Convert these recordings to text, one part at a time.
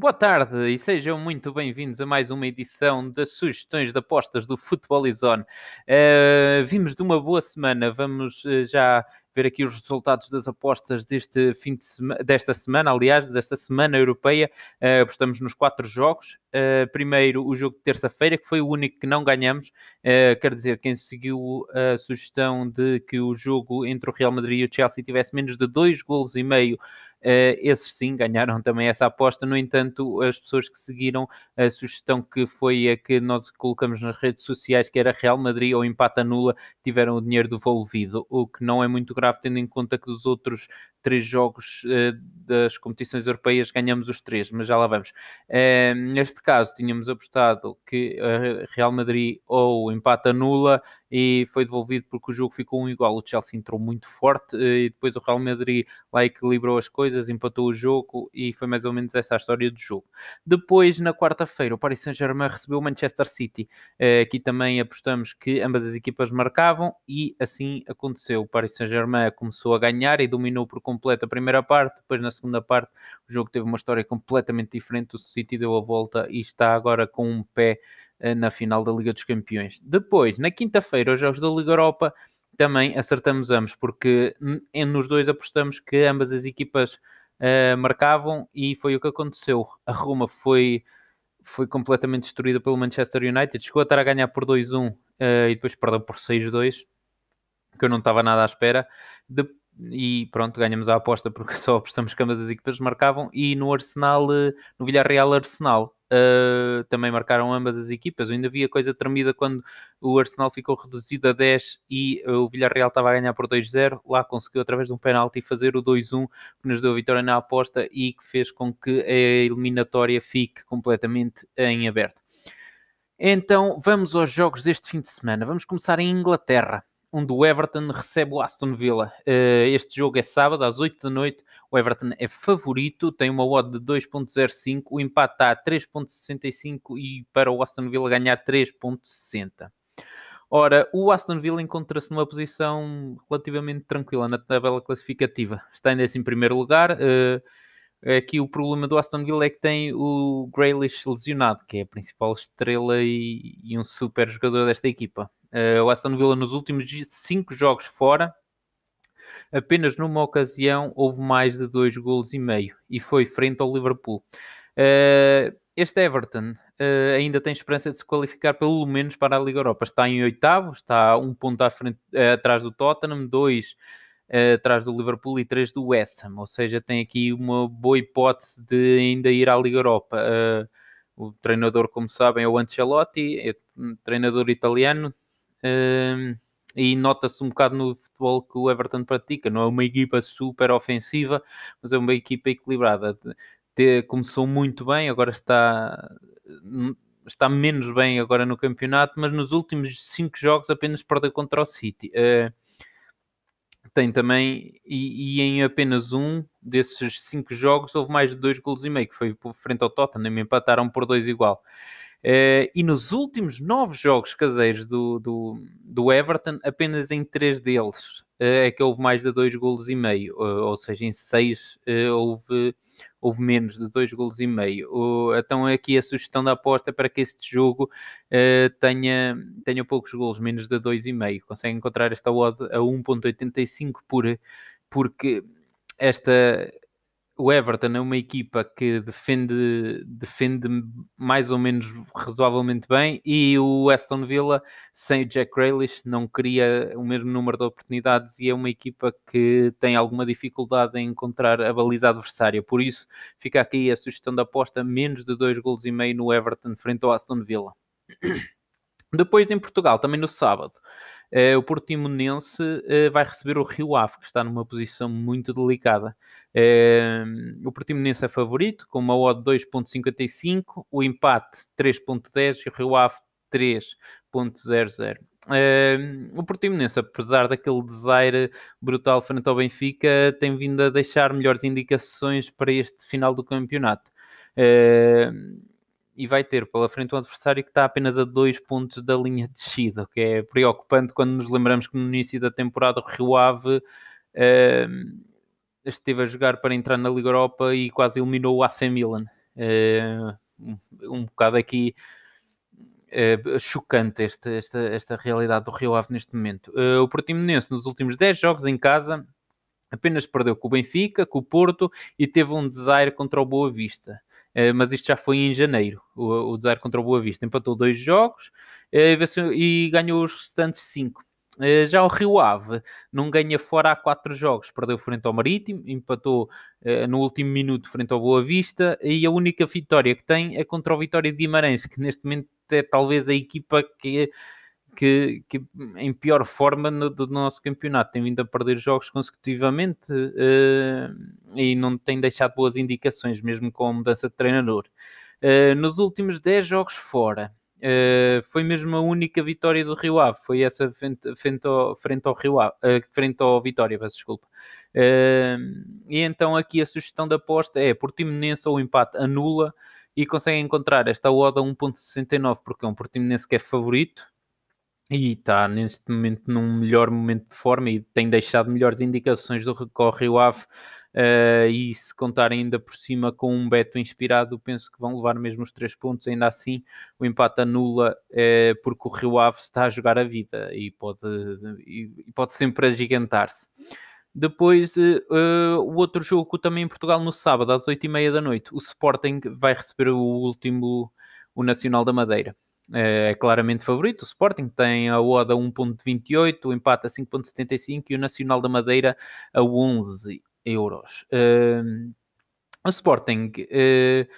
Boa tarde e sejam muito bem-vindos a mais uma edição das sugestões de apostas do Futebol Zone. Uh, vimos de uma boa semana, vamos uh, já ver aqui os resultados das apostas deste fim de sema desta semana, aliás, desta semana europeia. Uh, apostamos nos quatro jogos. Uh, primeiro, o jogo de terça-feira, que foi o único que não ganhamos. Uh, quer dizer, quem seguiu a sugestão de que o jogo entre o Real Madrid e o Chelsea tivesse menos de dois golos e meio, Uh, esses sim ganharam também essa aposta. No entanto, as pessoas que seguiram a sugestão que foi a que nós colocamos nas redes sociais, que era Real Madrid ou empate nula, tiveram o dinheiro devolvido, o que não é muito grave, tendo em conta que dos outros três jogos das competições europeias ganhamos os três, mas já lá vamos. Uh, neste caso, tínhamos apostado que uh, Real Madrid ou empata nula e foi devolvido porque o jogo ficou um igual. O Chelsea entrou muito forte e depois o Real Madrid lá equilibrou as coisas, empatou o jogo e foi mais ou menos essa a história do jogo. Depois, na quarta-feira, o Paris Saint-Germain recebeu o Manchester City. aqui também apostamos que ambas as equipas marcavam e assim aconteceu. O Paris Saint-Germain começou a ganhar e dominou por completo a primeira parte, depois na segunda parte o jogo teve uma história completamente diferente, o City deu a volta e está agora com um pé na final da Liga dos Campeões. Depois, na quinta-feira, os jogos da Liga Europa, também acertamos ambos, porque nos dois apostamos que ambas as equipas uh, marcavam e foi o que aconteceu. A Roma foi, foi completamente destruída pelo Manchester United, chegou a estar a ganhar por 2-1 uh, eh, e depois perdeu por 6-2, que eu não estava nada à espera. De, e pronto, ganhamos a aposta porque só apostamos que ambas as equipas marcavam e no Arsenal, eh, no Villarreal Arsenal, uh, também marcaram ambas as equipas. Eu ainda vi a coisa tremida quando o Arsenal ficou reduzido a 10 e o Villarreal estava a ganhar por 2-0. Lá conseguiu, através de um penalti, fazer o 2-1 que nos deu a vitória na aposta e que fez com que a eliminatória fique completamente em aberto. Então, vamos aos jogos deste fim de semana. Vamos começar em Inglaterra onde o Everton recebe o Aston Villa. Uh, este jogo é sábado, às 8 da noite. O Everton é favorito, tem uma odd de 2.05, o empate está a 3.65 e para o Aston Villa ganhar 3.60. Ora, o Aston Villa encontra-se numa posição relativamente tranquila na tabela classificativa. Está ainda em primeiro lugar. Uh, aqui o problema do Aston Villa é que tem o Grealish lesionado, que é a principal estrela e um super jogador desta equipa. Uh, o Aston Villa nos últimos cinco jogos fora, apenas numa ocasião houve mais de dois golos e meio e foi frente ao Liverpool. Uh, este Everton uh, ainda tem esperança de se qualificar pelo menos para a Liga Europa. Está em oitavo, está um ponto frente, atrás do Tottenham, dois atrás do Liverpool e três do West Ham. Ou seja, tem aqui uma boa hipótese de ainda ir à Liga Europa. o treinador, como sabem, é o Ancelotti, é um treinador italiano, e nota-se um bocado no futebol que o Everton pratica. Não é uma equipa super ofensiva, mas é uma equipa equilibrada. começou muito bem, agora está, está menos bem agora no campeonato, mas nos últimos cinco jogos apenas perdeu contra o City. Uh, tem também, e, e, em apenas um desses cinco jogos houve mais de dois golos e meio, que foi frente ao Tottenham, empataram por dois igual. Uh, e nos últimos nove jogos caseiros do, do, do Everton, apenas em três deles uh, é que houve mais de dois golos e meio, uh, ou seja, em seis houve, houve menos de dois golos e meio. então aqui a sugestão da aposta é para que este jogo tenha, tenha poucos golos, menos de dois e meio. Consegue encontrar esta odd a 1.85 por, porque esta o Everton é uma equipa que defende, defende mais ou menos razoavelmente bem e o Aston Villa, sem o Jack Grealish, não cria o mesmo número de oportunidades e é uma equipa que tem alguma dificuldade em encontrar a baliza adversária. Por isso, fica aqui a sugestão da aposta menos de dois golos e meio no Everton frente ao Aston Villa. Depois em Portugal, também no sábado, Uh, o Portimonense uh, vai receber o Rio Ave, que está numa posição muito delicada. Uh, o Portimonense é favorito, com uma odd 2.55, o empate 3.10 e o Rio Ave 3.00. o Portimonense, apesar daquele desaire brutal frente ao Benfica, tem vindo a deixar melhores indicações para este final do campeonato. Uh, e vai ter pela frente um adversário que está apenas a dois pontos da linha de descida, que é preocupante quando nos lembramos que no início da temporada o Rio Ave uh, esteve a jogar para entrar na Liga Europa e quase eliminou o AC Milan. um, um bocado aqui uh, chocante esta, esta, esta realidade do Rio Ave neste momento. Uh, o Portimonense nos últimos 10 jogos em casa apenas perdeu com o Benfica, com o Porto e teve um desaire contra o Boa Vista. Uh, mas isto já foi em janeiro, o, o desaire contra o Boa Vista. Empatou dois jogos e ganhou os restantes cinco. Eh, já o Rio Ave não ganha fora há quatro jogos, perdeu frente ao Marítimo, empatou no último minuto frente ao Boa Vista e a única vitória que tem é contra o Vitória de Guimarães, que neste momento é talvez a equipa que, que, que em pior forma no, do nosso campeonato. Tem vindo a perder jogos consecutivamente uh, e não tem deixado boas indicações, mesmo com a mudança de treinador. nos últimos 10 jogos fora, Uh, foi mesmo a única vitória do Rio Ave, foi essa frente, frente, ao, frente ao Rio Ave, uh, frente ao Vitória, peço desculpa. Uh, e então aqui a sugestão da aposta é Portimonense ou empate anula e conseguem encontrar esta oda 1.69 porque é um Portimonense que é favorito e está neste momento num melhor momento de forma e tem deixado melhores indicações do que o Rio Ave Uh, e se contar ainda por cima com um Beto inspirado, penso que vão levar mesmo os três pontos. Ainda assim, o empate anula uh, porque o Rio Ave está a jogar a vida e pode, e, e pode sempre agigantar-se. Depois, uh, o outro jogo também em Portugal no sábado, às 8h30 da noite, o Sporting vai receber o último, o Nacional da Madeira. É claramente favorito. O Sporting tem a oda 1.28, o empate a 5.75 e o Nacional da Madeira a 11 euros. Uh, o Sporting, uh,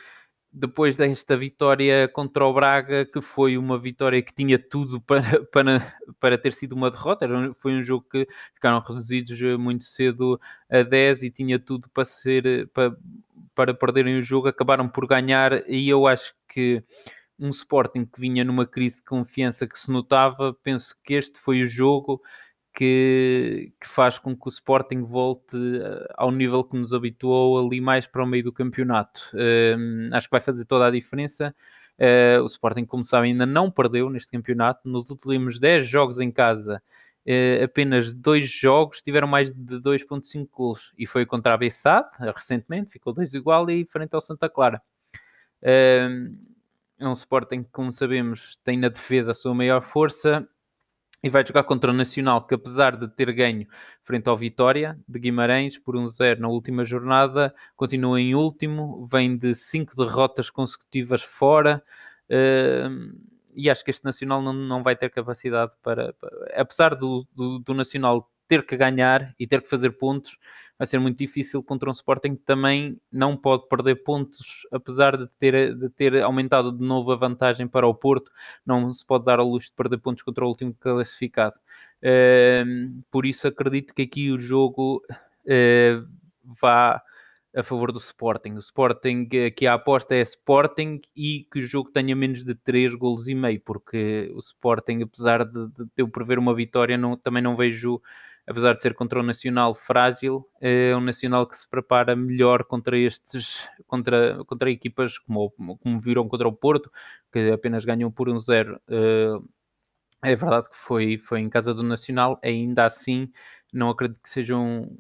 depois desta vitória contra o Braga, que foi uma vitória que tinha tudo para, para, para ter sido uma derrota, foi um jogo que ficaram reduzidos muito cedo a 10 e tinha tudo para ser para, para perderem o jogo, acabaram por ganhar e eu acho que um Sporting que vinha numa crise de confiança que se notava, penso que este foi o jogo que, que, faz com que o Sporting volte eh, ao nível que nos habituou ali mais para o meio do campeonato. Uh, acho que vai fazer toda a diferença. Uh, o Sporting, como sabem, ainda não perdeu neste campeonato. Nos últimos 10 jogos em casa, uh, apenas dois jogos tiveram mais de 2.5 gols. E foi contra a Bessade, recentemente, ficou 2 igual, e frente ao Santa Clara. É um Sporting que, como sabemos, tem na defesa a sua maior força e vai jogar contra o Nacional, que apesar de ter ganho frente ao Vitória de Guimarães por 1-0 na última jornada, continua em último, vem de cinco derrotas consecutivas fora. Uh, e acho que este Nacional não, não vai ter capacidade para, para apesar do, do, do Nacional ter que ganhar e ter que fazer pontos, vai ser muito difícil contra um Sporting que também não pode perder pontos, apesar de ter, de ter aumentado de novo a vantagem para o Porto, não se pode dar ao luxo de perder pontos contra o último classificado. Uh, por isso acredito que aqui o jogo uh, vá a favor do Sporting. O Sporting, aqui a aposta é Sporting e que o jogo tenha menos de 3 golos e meio, porque o Sporting, apesar de, de eu prever uma vitória, não, também não vejo apesar de ser contra um Nacional frágil, é um Nacional que se prepara melhor contra estes, contra, contra equipas como, como viram contra o Porto, que apenas ganham por um zero. Eh, é verdade que foi, foi em casa do Nacional, ainda assim não acredito que seja um,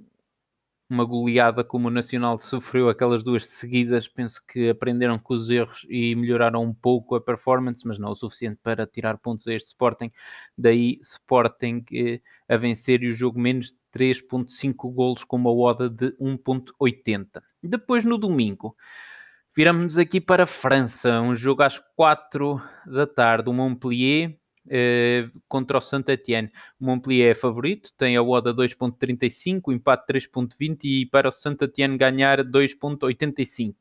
uma goleada como o Nacional sofreu aquelas duas seguidas, penso que aprenderam com os erros e melhoraram um pouco a performance, mas não o suficiente para tirar pontos a este Sporting. Daí Sporting eh, a vencer e o jogo menos de 3.5 golos com uma oda de 1.80. Depois no domingo, viramos-nos aqui para a França, um jogo às 4 da tarde, o Montpellier Uh, contra o Saint-Etienne. O Montpellier é favorito, tem a oda 2.35, o empate 3.20 e para o Saint-Etienne ganhar 2.85.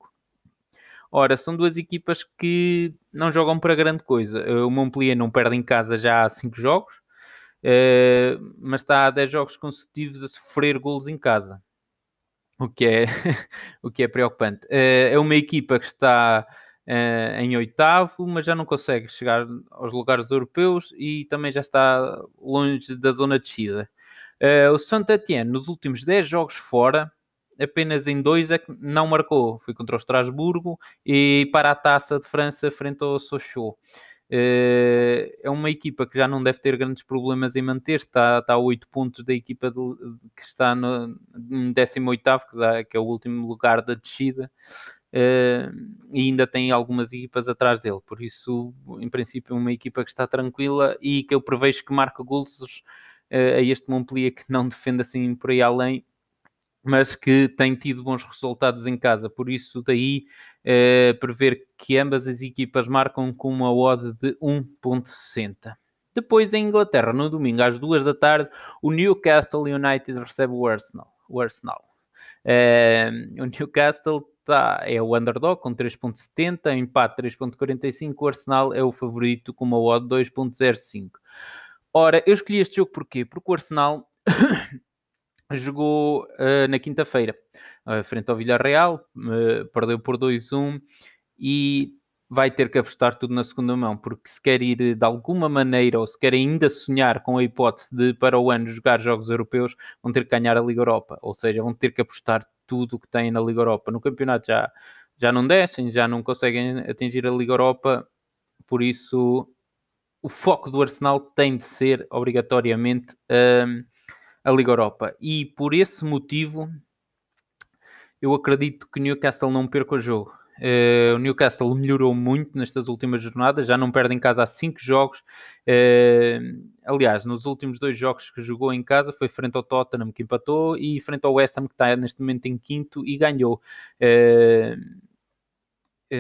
Ora, são duas equipas que não jogam para grande coisa. Uh, o Montpellier não perde em casa já há 5 jogos, uh, mas está há 10 jogos consecutivos a sofrer golos em casa. O que é, o que é preocupante. é uma equipa que está uh, em oitavo, mas já não consegue chegar aos lugares europeus e também já está longe da zona de descida. Uh, o Saint-Etienne, nos últimos 10 jogos fora, apenas em dois é que não marcou. Foi contra o Estrasburgo e para a Taça de França frente ao Sochaux. Uh, é uma equipa que já não deve ter grandes problemas em manter-se, está, está a 8 pontos da equipa que está no, em 18, que, dá, que é o último lugar da descida. Uh, e ainda tem algumas equipas atrás dele. Por isso, em princípio, uma equipa que está tranquila e que eu prevejo que marca gols uh, a este Montpellier que não defende assim por aí além, mas que tem tido bons resultados em casa. Por isso, daí uh, prever que ambas as equipas marcam com uma odd de 1.60. Depois, em Inglaterra, no domingo, às duas da tarde, o Newcastle United recebe o Arsenal. O, Arsenal. Uh, o Newcastle tá, é o underdog com 3.70, empate 3.45, o Arsenal é o favorito com uma odd 2.05. Ora, eu escolhi este jogo porquê? Porque o Arsenal jogou uh, na quinta-feira, uh, frente ao Villarreal, uh, perdeu por 2-1 e vai ter que apostar tudo na segunda mão, porque se quer ir de alguma maneira, ou se quer ainda sonhar com a hipótese de para o ano jogar jogos europeus, vão ter que ganhar a Liga Europa, ou seja, vão ter que apostar tudo que têm na Liga Europa. No campeonato já, já não descem, já não conseguem atingir a Liga Europa, por isso o foco do Arsenal tem de ser obrigatoriamente um, a Liga Europa. E por esse motivo eu acredito que Newcastle não perca o jogo. Uh, o Newcastle melhorou muito nestas últimas jornadas, já não perde em casa há 5 jogos. Uh, aliás, nos últimos dois jogos que jogou em casa foi frente ao Tottenham que empatou e frente ao West Ham que está neste momento em quinto e ganhou. Uh,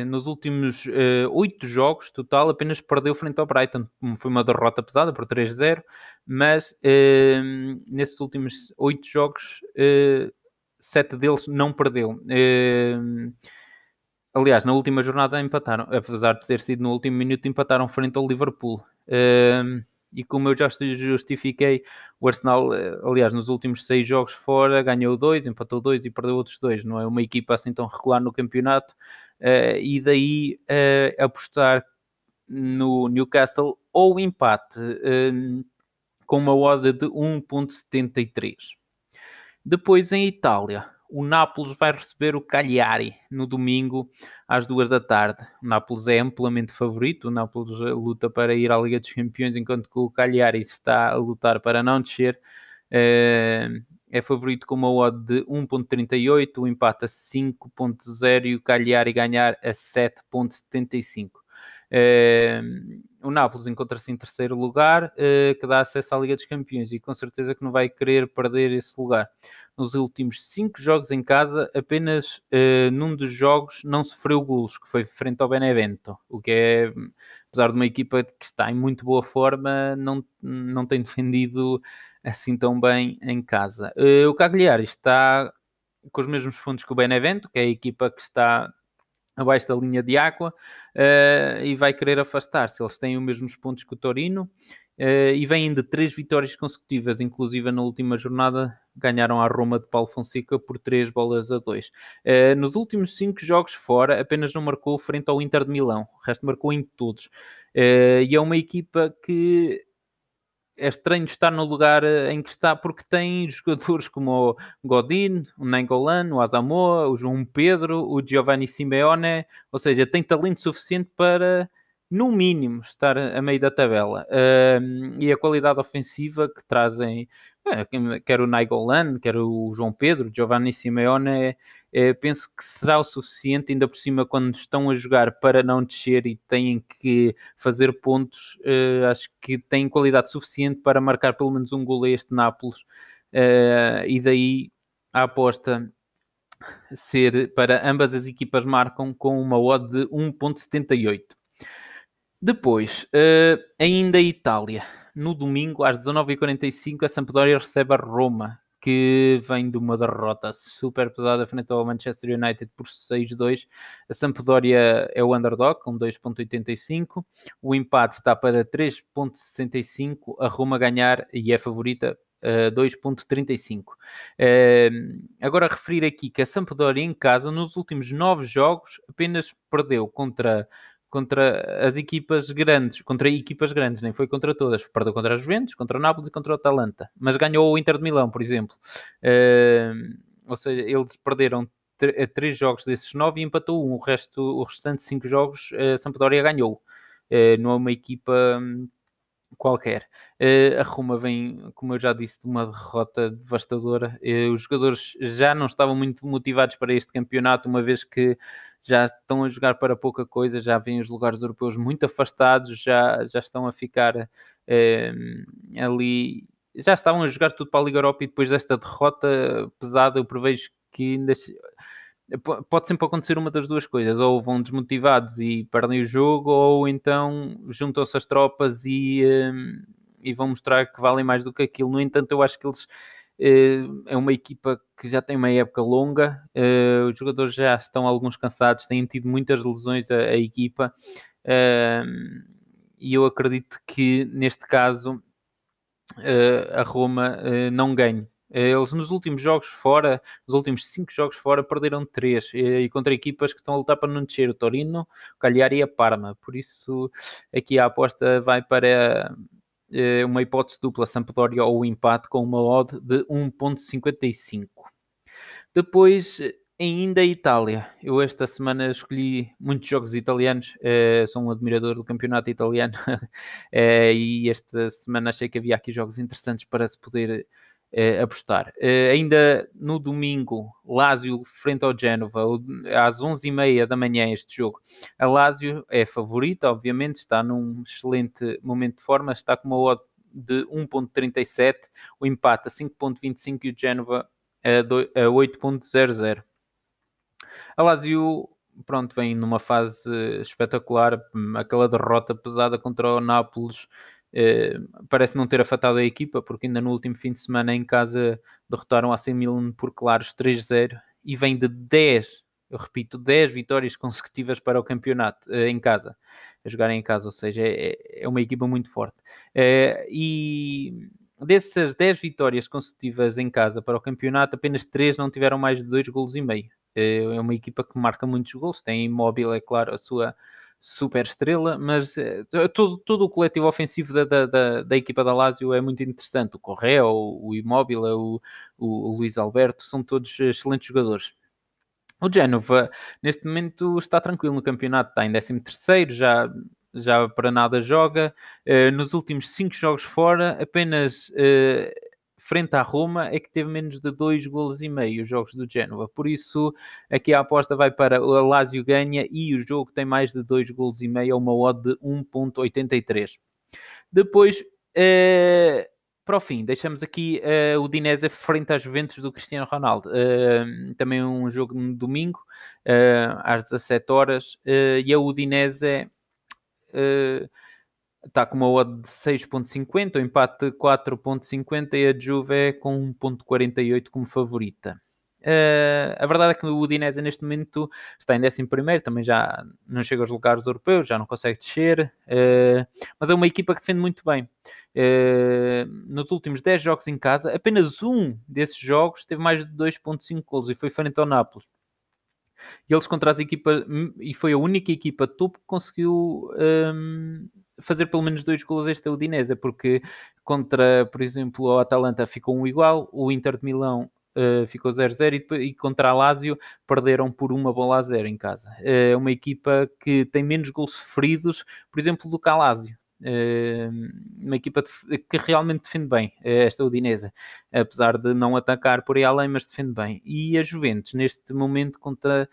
nos últimos oito jogos total apenas perdeu frente ao Brighton. Foi uma derrota pesada por 3-0, mas nesses últimos oito jogos, sete deles não perdeu. Aliás, na última jornada empataram, apesar de ter sido no último minuto, empataram frente ao Liverpool. Uh, e como eu já justifiquei, o Arsenal, eh, aliás, nos últimos seis jogos fora, ganhou dois, empatou dois e perdeu outros dois. Não é uma equipa assim tão regular no campeonato. Uh, e daí uh, apostar no Newcastle ou empate com uma odd de 1.73. Depois em Itália, o Nápoles vai receber o Cagliari no domingo às duas da tarde. O Nápoles é amplamente favorito, o Nápoles luta para ir à Liga dos Campeões, enquanto que o Cagliari está a lutar para não descer. Eh, é favorito com uma odd de 1.38, o empate a 5.0 e o Cagliari ganhar a 7.75. Uh, o Nápoles encontra-se em terceiro lugar, que dá acesso à Liga dos Campeões e com certeza que não vai querer perder esse lugar nos últimos cinco jogos em casa, apenas uh, num dos jogos não sofreu golos, que foi frente ao Benevento, o que é, apesar de uma equipa que está em muito boa forma, não, não tem defendido assim tão bem em casa. Uh, o Cagliari está com os mesmos pontos que o Benevento, que é a equipa que está abaixo da linha de água uh, e vai querer afastar-se. Eles têm os mesmos pontos que o Torino uh, e vêm de três vitórias consecutivas, inclusive na última jornada ganharam a Roma de Paulo Fonseca por 3 bolas a 2. Uh, nos últimos 5 jogos fora, apenas não marcou frente ao Inter de Milão, o resto marcou em todos. Uh, e é uma equipa que é estranho estar no lugar em que está, porque tem jogadores como o Godin, o Nengolan, o Asamoah, o João Pedro, o Giovanni Simeone, ou seja, tem talento suficiente para, no mínimo, estar a meio da tabela. Uh, e a qualidade ofensiva que trazem é, quer o Naigolan, quer o João Pedro, Giovanni Simeone, é, penso que será o suficiente, ainda por cima, quando estão a jogar para não descer e têm que fazer pontos, é, acho que têm qualidade suficiente para marcar pelo menos um gol a este Nápoles, e daí a aposta ser para ambas as equipas marcam com uma odd de 1.78. Depois, uh, ainda Itália no domingo, às 19h45, a Sampdoria recebe a Roma, que vem de uma derrota super pesada frente ao Manchester United por 6-2. A Sampdoria é o underdog com 2.85. O empate está para 3.65. A Roma ganhar e é favorita Uh, 2.35. Uh, agora referir aqui que a Sampdoria em casa nos últimos nove jogos apenas perdeu contra contra as equipas grandes, contra equipas grandes, nem foi contra todas. Perdeu contra as Juventus, contra o Nápoles e contra o Atalanta. Mas ganhou o Inter de Milão, por exemplo. Uh, ou seja, eles perderam eh, três jogos desses nove e empatou um. O resto, o restante cinco jogos, a Sampdoria ganhou. Uh, não é uma equipa hum, qualquer. Uh, a Roma vem, como eu já disse, de uma derrota devastadora. Uh, os jogadores já não estavam muito motivados para este campeonato, uma vez que já estão a jogar para pouca coisa, já vêm os lugares europeus muito afastados, já, já estão a ficar eh, ali, já estavam a jogar tudo para a Liga Europa e depois desta derrota pesada, eu prevejo que ainda pode sempre acontecer uma das duas coisas, ou vão desmotivados e perdem o jogo, ou então juntam-se as tropas e, um, e vão mostrar que valem mais do que aquilo. No entanto, eu acho que eles é uma equipa que já tem uma época longa, uh, os jogadores já estão alguns cansados, têm tido muitas lesões a, a equipa, uh, e eu acredito que neste caso a Roma não ganhe. Eles nos últimos jogos fora, nos últimos cinco jogos fora, perderam três. E, contra equipas que estão a lutar para não descer: o Torino, o Cagliari e a Parma. Por isso, aqui a aposta vai para eh, uma hipótese dupla, Sampdoria ou empate, com uma odd de 1.55. Depois, ainda a Itália. Eu esta semana escolhi muitos jogos italianos, uh, sou um admirador do campeonato italiano uh, e esta semana achei que havia aqui jogos interessantes para se poder uh, apostar. Uh, ainda no domingo, Lazio frente ao Génova, às 11h30 da manhã este jogo. A Lazio é favorita, obviamente, está num excelente momento de forma, está com uma odd de 1.37, o empate a 5.25 e o Génova a 8.00. A Lazio pronto, vem numa fase espetacular, aquela derrota pesada contra o Nápoles parece não ter afetado a equipa, porque ainda no último fim de semana em casa derrotaram a 100 Milan por claros 3-0 e vem de 10, eu repito, 10 vitórias consecutivas para o campeonato eh, em casa, a jogarem em casa, ou seja, é, é uma equipa muito forte. Eh, e dessas 10 vitórias consecutivas em casa para o campeonato, apenas 3 não tiveram mais de 2 golos e meio. É uma equipa que marca muitos gols, tem imóvel, é claro, a sua super estrela, mas uh, todo, todo o coletivo ofensivo da, da, da, da, equipa da Lazio é muito interessante. O Correa, o, o Immobile, o, o, Luís Alberto, são todos excelentes jogadores. O Genova, neste momento, está tranquilo no campeonato, está em 13 terceiro, já já para nada joga. Uh, nos últimos 5 jogos fora, apenas frente à Roma é que teve menos de 2 golos e meio os jogos do Genoa. Por isso, aqui a aposta vai para o Lazio ganha e o jogo tem mais de 2 golos e meio a uma odd de 1.83. Depois, uh, para o fim, deixamos aqui uh, o Dinese frente às Juventus do Cristiano Ronaldo. Uh, também um jogo no domingo, às 17 horas, e a Udinese está com uma odd de 6.50, o empate 4.50 e a Juve é com 1.48 como favorita. Uh, a verdade é que o Udinese neste momento está em 11 também já não chega aos lugares europeus, já não consegue descer, uh, mas é uma equipa que defende muito bem. Uh, nos últimos 10 jogos em casa, apenas um desses jogos teve mais de 2.5 gols e foi frente ao Nápoles. E eles contra as equipas, e foi a única equipa topo que conseguiu um, fazer pelo menos dois gols esta Udinese, porque contra, por exemplo, o Atalanta ficou um igual, o Inter de Milão Uh, ficou 0-0 e, e, contra a Lazio perderam por uma bola a zero em casa. É uh, uma equipa que tem menos gols sofridos, por exemplo, do que a Lazio. Uh, uma equipa que realmente defende bem, esta Udinese, apesar de não atacar por aí além, mas defende bem. E a Juventus, neste momento, contra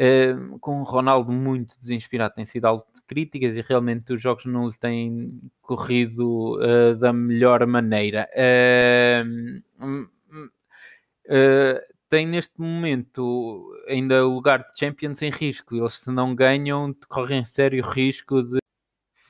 Uh, com o Ronaldo muito desinspirado, tem sido algo de críticas e realmente os jogos não lhe têm corrido uh, da melhor maneira. Uh, tem neste momento ainda o lugar de Champions em risco. Eles, se não ganham, correm sério risco de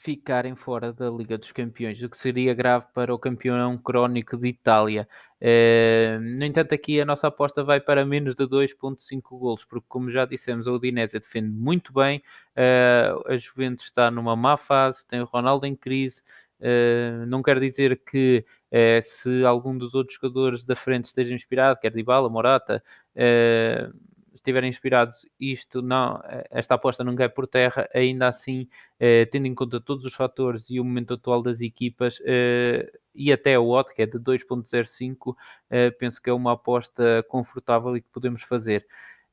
ficarem fora da Liga dos Campeões, o que seria grave para o campeão crónico de Itália. Uh, no entanto, aqui a nossa aposta vai para menos de 2.5 golos, porque como já dissemos, a Udinese defende muito bem, uh, a Juventus está numa má fase, tem o Ronaldo em crise, uh, não quer dizer que se algum dos outros jogadores da frente esteja inspirado, quer Dybala, Morata, estiverem inspirados, isto não, esta aposta não cai por terra, ainda assim, eh, tendo em conta todos os fatores e o momento atual das equipas, eh, e até o odd, que é de 2.05, eh, penso que é uma aposta confortável e que podemos fazer.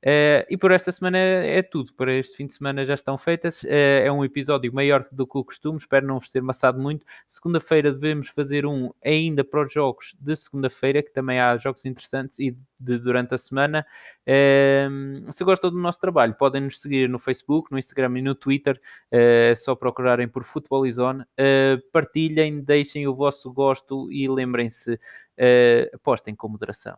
Uh, e por esta semana é, é, tudo. Para este fim de semana já estão feitas. Uh, é um episódio maior do que o costume. Espero não vos ter maçado muito. Segunda-feira devemos fazer um ainda para os jogos de segunda-feira, que também há jogos interessantes e de, durante a semana. Uh, se gostam do nosso trabalho, podem nos seguir no Facebook, no Instagram e no Twitter. é só procurarem por Futebolizone. partilhem, deixem o vosso gosto e lembrem-se, apostem com moderação.